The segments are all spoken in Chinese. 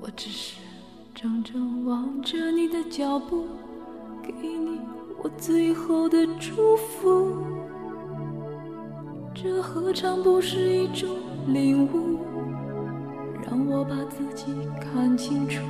我只是怔怔望着你的脚步，给你我最后的祝福。这何尝不是一种领悟，让我把自己看清楚。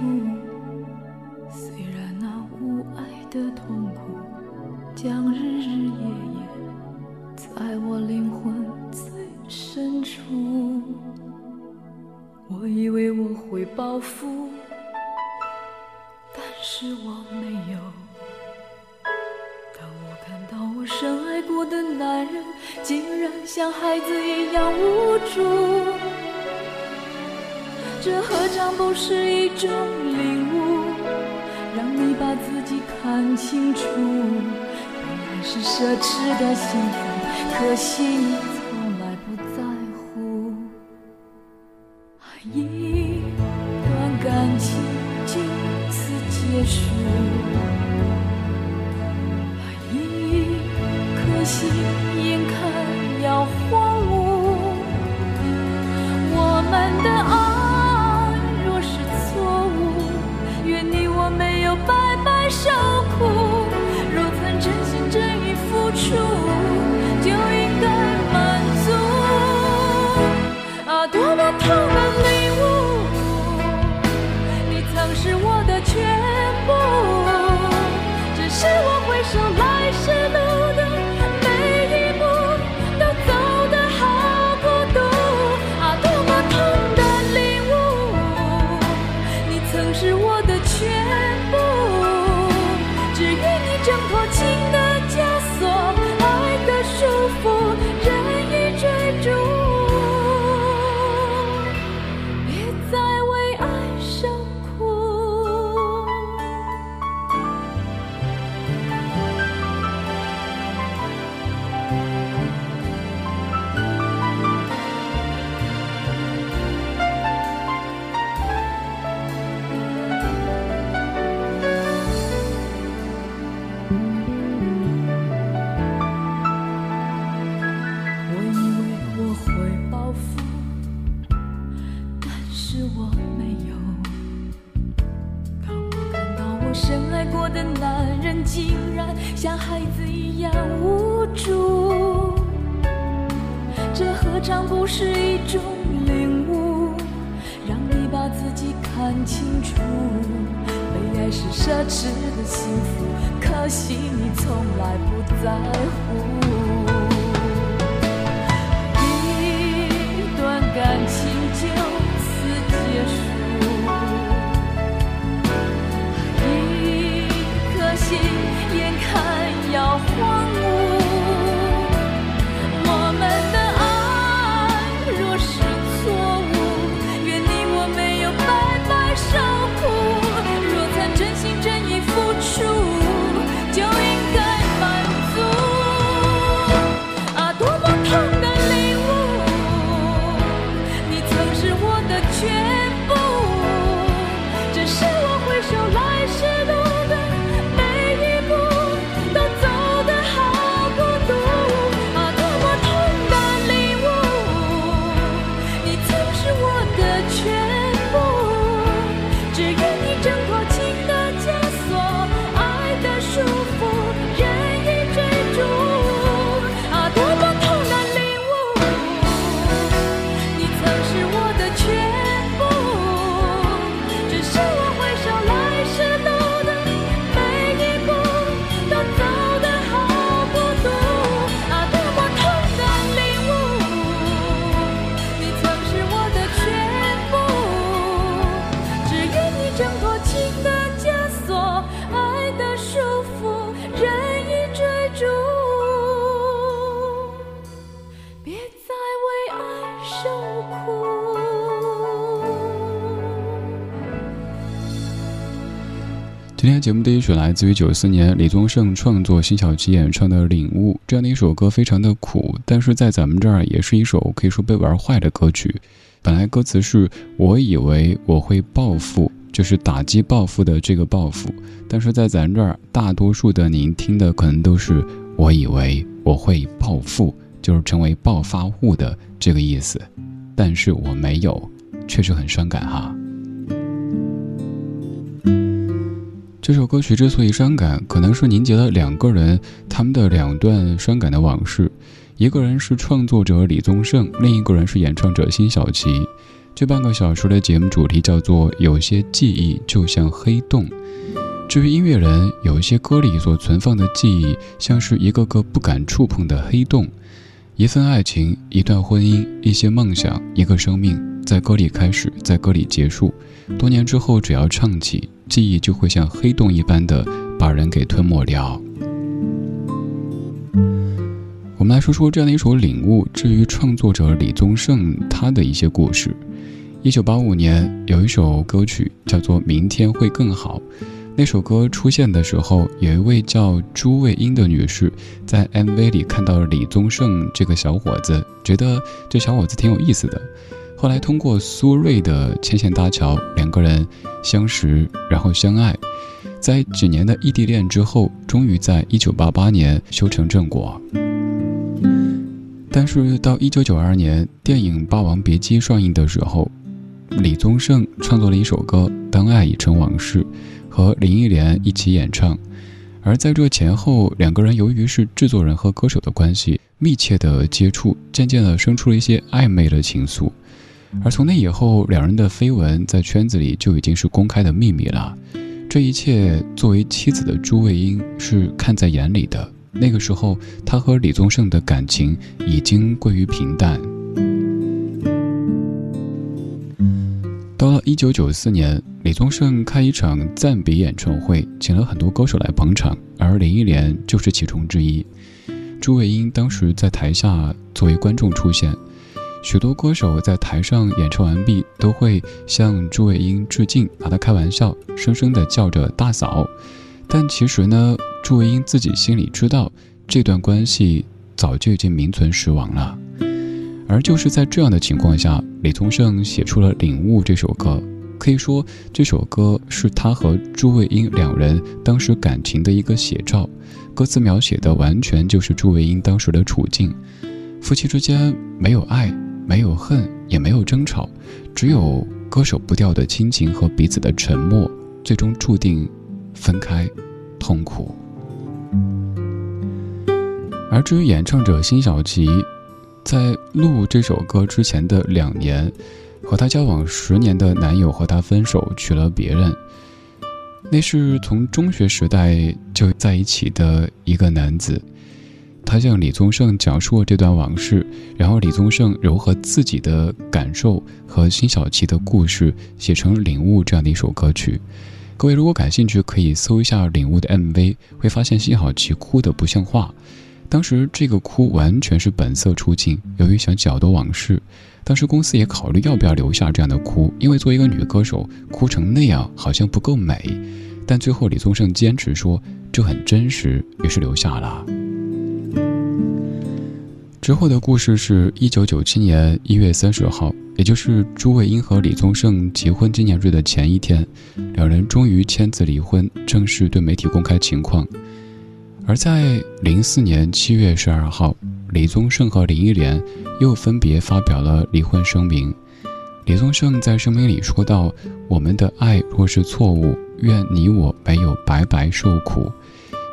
这何尝不是一种领悟，让你把自己看清楚。本来是奢侈的幸福，可惜你从来不在乎。一段感情就此结束，挣脱情的何尝不是一种领悟，让你把自己看清楚。被爱是奢侈的幸福，可惜你从来不在乎。一段感情就此结束，一颗心眼看要。节目第一曲来自于九四年李宗盛创作、辛晓琪演唱的《领悟》这样的一首歌，非常的苦，但是在咱们这儿也是一首可以说被玩坏的歌曲。本来歌词是我以为我会报复，就是打击报复的这个报复，但是在咱这儿，大多数的您听的可能都是我以为我会暴富，就是成为暴发户的这个意思，但是我没有，确实很伤感哈。这首歌曲之所以伤感，可能是凝结了两个人他们的两段伤感的往事。一个人是创作者李宗盛，另一个人是演唱者辛晓琪。这半个小时的节目主题叫做“有些记忆就像黑洞”。至于音乐人，有一些歌里所存放的记忆，像是一个个不敢触碰的黑洞。一份爱情，一段婚姻，一些梦想，一个生命，在歌里开始，在歌里结束。多年之后，只要唱起。记忆就会像黑洞一般的把人给吞没掉。我们来说说这样的一首《领悟》。至于创作者李宗盛，他的一些故事。一九八五年有一首歌曲叫做《明天会更好》，那首歌出现的时候，有一位叫朱卫英的女士在 MV 里看到了李宗盛这个小伙子，觉得这小伙子挺有意思的。后来通过苏芮的牵线搭桥，两个人相识，然后相爱，在几年的异地恋之后，终于在一九八八年修成正果。但是到一九九二年，电影《霸王别姬》上映的时候，李宗盛创作了一首歌《当爱已成往事》，和林忆莲一起演唱。而在这前后，两个人由于是制作人和歌手的关系，密切的接触，渐渐的生出了一些暧昧的情愫。而从那以后，两人的绯闻在圈子里就已经是公开的秘密了。这一切，作为妻子的朱卫英是看在眼里的。那个时候，她和李宗盛的感情已经归于平淡。到了一九九四年，李宗盛开一场暂别演唱会，请了很多歌手来捧场，而林忆莲就是其中之一。朱卫英当时在台下作为观众出现。许多歌手在台上演唱完毕，都会向朱卫英致敬，拿他开玩笑，声声的叫着“大嫂”。但其实呢，朱卫英自己心里知道，这段关系早就已经名存实亡了。而就是在这样的情况下，李宗盛写出了《领悟》这首歌。可以说，这首歌是他和朱卫英两人当时感情的一个写照。歌词描写的完全就是朱卫英当时的处境：夫妻之间没有爱。没有恨，也没有争吵，只有割舍不掉的亲情和彼此的沉默，最终注定分开，痛苦。而至于演唱者辛晓琪，在录这首歌之前的两年，和她交往十年的男友和她分手，娶了别人。那是从中学时代就在一起的一个男子。他向李宗盛讲述了这段往事，然后李宗盛糅合自己的感受和辛晓琪的故事，写成《领悟》这样的一首歌曲。各位如果感兴趣，可以搜一下《领悟》的 MV，会发现辛晓琪哭得不像话。当时这个哭完全是本色出镜，由于想搅动往事，当时公司也考虑要不要留下这样的哭，因为作为一个女歌手，哭成那样好像不够美。但最后李宗盛坚持说这很真实，于是留下了。之后的故事是一九九七年一月三十号，也就是朱卫英和李宗盛结婚纪念日的前一天，两人终于签字离婚，正式对媒体公开情况。而在零四年七月十二号，李宗盛和林忆莲又分别发表了离婚声明。李宗盛在声明里说道：“我们的爱若是错误，愿你我没有白白受苦。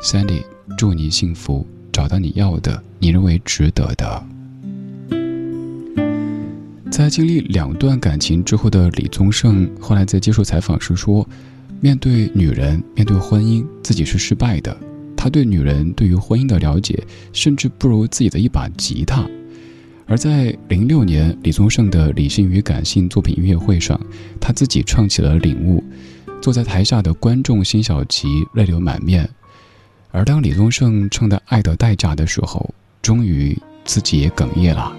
”Sandy，祝你幸福。找到你要的，你认为值得的。在经历两段感情之后的李宗盛，后来在接受采访时说：“面对女人，面对婚姻，自己是失败的。他对女人、对于婚姻的了解，甚至不如自己的一把吉他。”而在零六年，李宗盛的理性与感性作品音乐会上，他自己唱起了《领悟》，坐在台下的观众辛晓琪泪流满面。而当李宗盛唱的《爱的代价》的时候，终于自己也哽咽了。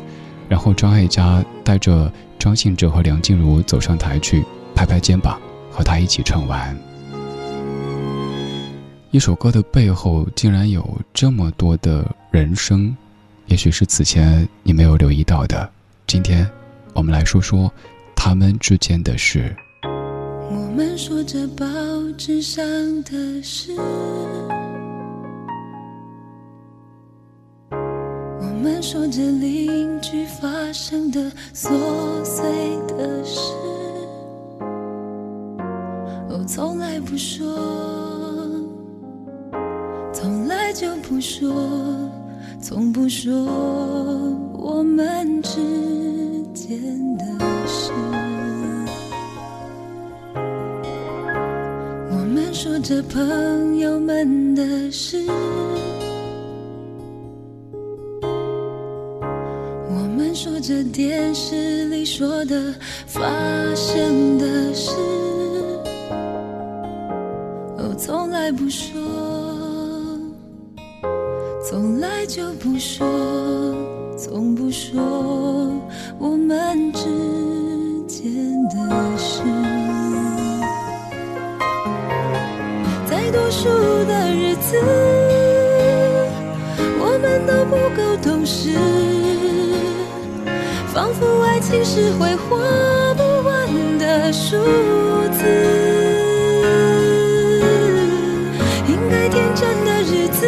然后张艾嘉带着张信哲和梁静茹走上台去，拍拍肩膀，和他一起唱完。一首歌的背后竟然有这么多的人生，也许是此前你没有留意到的。今天，我们来说说他们之间的事。我们说着报纸上的事，说着邻居发生的琐碎的事，我从来不说。从来就不说，从不说我们之间的事。我们说着朋友们的事，着电视里说的发生的事，哦从来不说。从来就不说，从不说我们之间的事。在多数的日子，我们都不够懂事，情是会花不完的数字。应该天真的日子。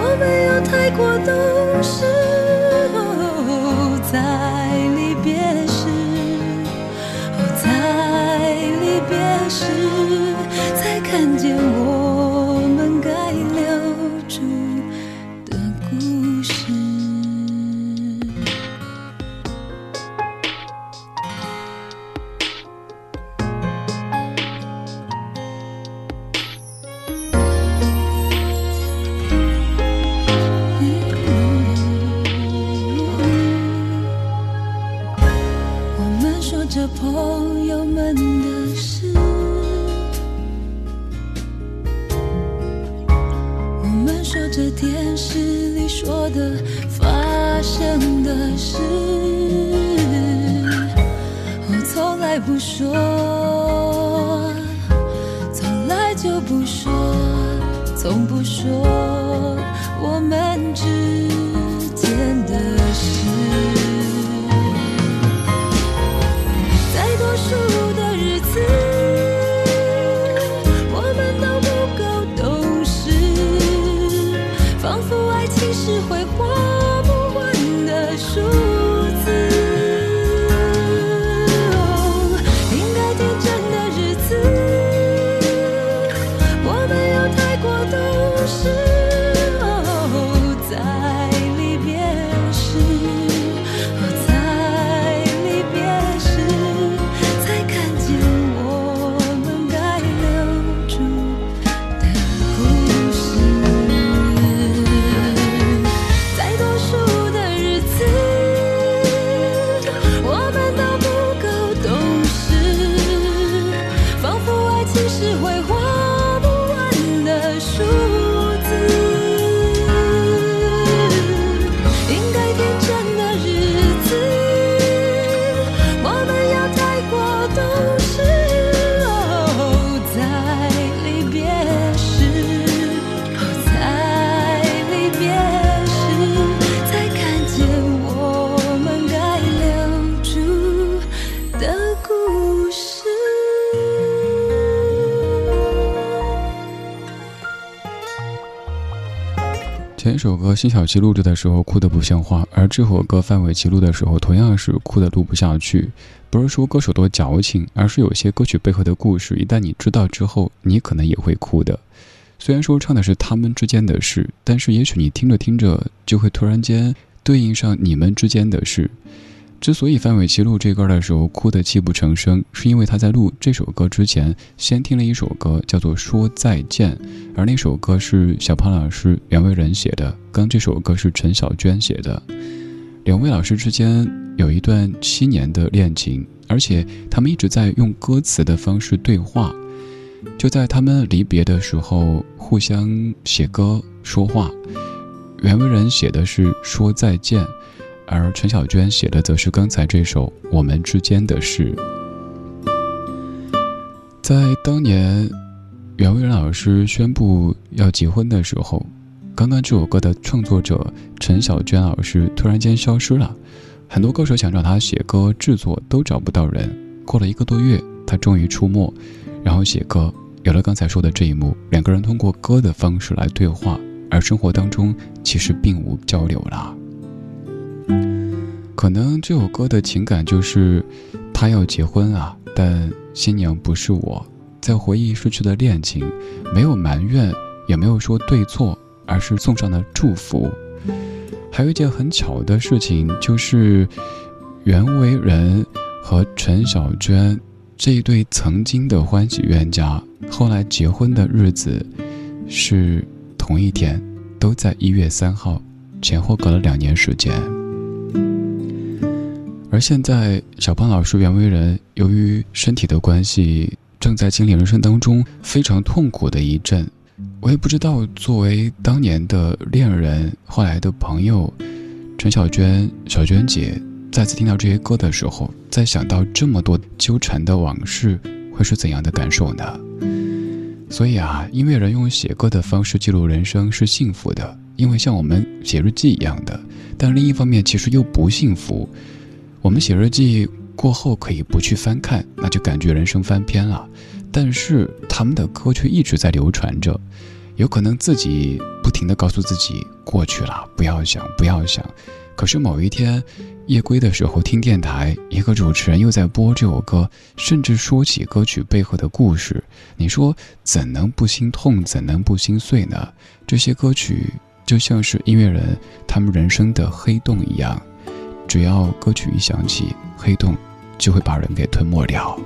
我没有太过懂事，在离别时，在离别时，才看见不说从不说我们之间的前一首歌辛晓琪录制的时候哭得不像话，而这首歌范玮琪录的时候同样是哭得录不下去。不是说歌手多矫情，而是有些歌曲背后的故事，一旦你知道之后，你可能也会哭的。虽然说唱的是他们之间的事，但是也许你听着听着就会突然间对应上你们之间的事。之所以范玮琪录这歌的时候哭得泣不成声，是因为他在录这首歌之前先听了一首歌，叫做《说再见》，而那首歌是小胖老师袁惟仁写的，刚这首歌是陈小娟写的。两位老师之间有一段七年的恋情，而且他们一直在用歌词的方式对话。就在他们离别的时候，互相写歌说话。袁惟仁写的是《说再见》。而陈小娟写的则是刚才这首《我们之间的事》。在当年，袁惟仁老师宣布要结婚的时候，刚刚这首歌的创作者陈小娟老师突然间消失了，很多歌手想找他写歌制作都找不到人。过了一个多月，他终于出没，然后写歌，有了刚才说的这一幕，两个人通过歌的方式来对话，而生活当中其实并无交流了。可能这首歌的情感就是，他要结婚啊，但新娘不是我。在回忆失去的恋情，没有埋怨，也没有说对错，而是送上了祝福。还有一件很巧的事情，就是袁惟仁和陈小娟这一对曾经的欢喜冤家，后来结婚的日子是同一天，都在一月三号，前后隔了两年时间。而现在，小胖老师袁惟仁由于身体的关系。正在经历人生当中非常痛苦的一阵，我也不知道作为当年的恋人，后来的朋友，陈小娟、小娟姐再次听到这些歌的时候，再想到这么多纠缠的往事，会是怎样的感受呢？所以啊，音乐人用写歌的方式记录人生是幸福的，因为像我们写日记一样的。但另一方面，其实又不幸福。我们写日记。过后可以不去翻看，那就感觉人生翻篇了。但是他们的歌却一直在流传着，有可能自己不停的告诉自己过去了，不要想，不要想。可是某一天夜归的时候听电台，一个主持人又在播这首歌，甚至说起歌曲背后的故事，你说怎能不心痛，怎能不心碎呢？这些歌曲就像是音乐人他们人生的黑洞一样，只要歌曲一响起，黑洞。就会把人给吞没掉。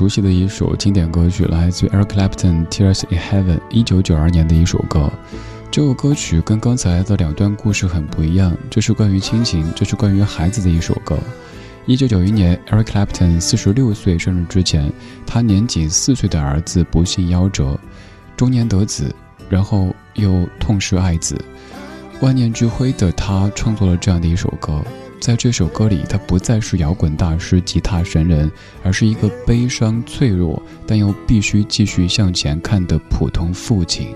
熟悉的一首经典歌曲，来自于 Eric Clapton《Tears in Heaven》，一九九二年的一首歌。这首歌曲跟刚才的两段故事很不一样，这是关于亲情，这是关于孩子的一首歌。一九九一年，Eric Clapton 四十六岁生日之前，他年仅四岁的儿子不幸夭折，中年得子，然后又痛失爱子，万念俱灰的他创作了这样的一首歌。在这首歌里，他不再是摇滚大师、吉他神人，而是一个悲伤、脆弱，但又必须继续向前看的普通父亲。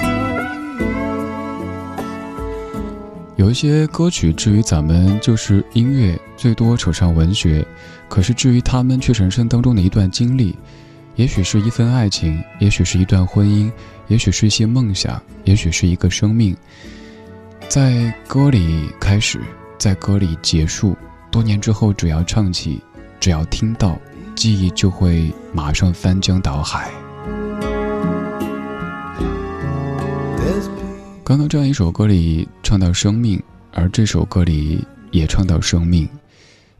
有一些歌曲，至于咱们就是音乐，最多扯上文学；可是至于他们，却人生当中的一段经历，也许是一份爱情，也许是一段婚姻，也许是一些梦想，也许是一个生命，在歌里开始。在歌里结束，多年之后，只要唱起，只要听到，记忆就会马上翻江倒海。刚刚这样一首歌里唱到生命，而这首歌里也唱到生命，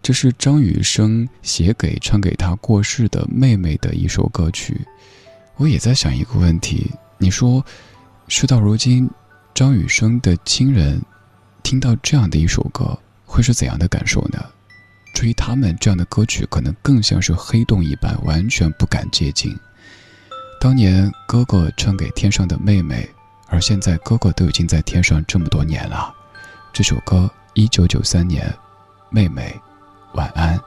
这是张雨生写给唱给他过世的妹妹的一首歌曲。我也在想一个问题：你说，事到如今，张雨生的亲人听到这样的一首歌，会是怎样的感受呢？至于他们，这样的歌曲可能更像是黑洞一般，完全不敢接近。当年哥哥唱给天上的妹妹，而现在哥哥都已经在天上这么多年了。这首歌，一九九三年，妹妹，晚安。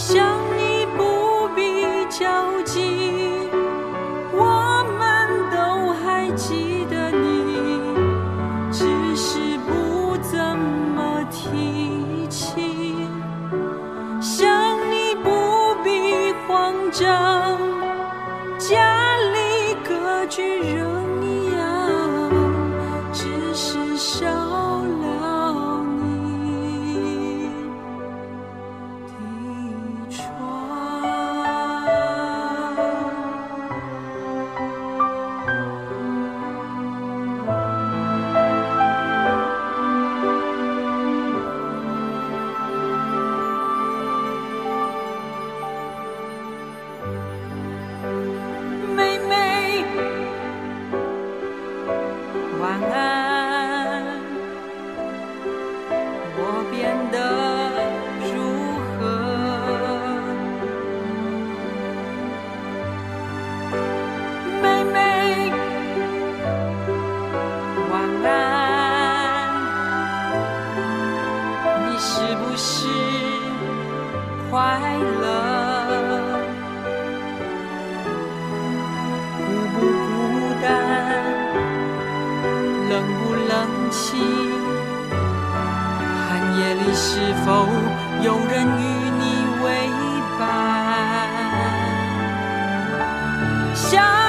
是 show.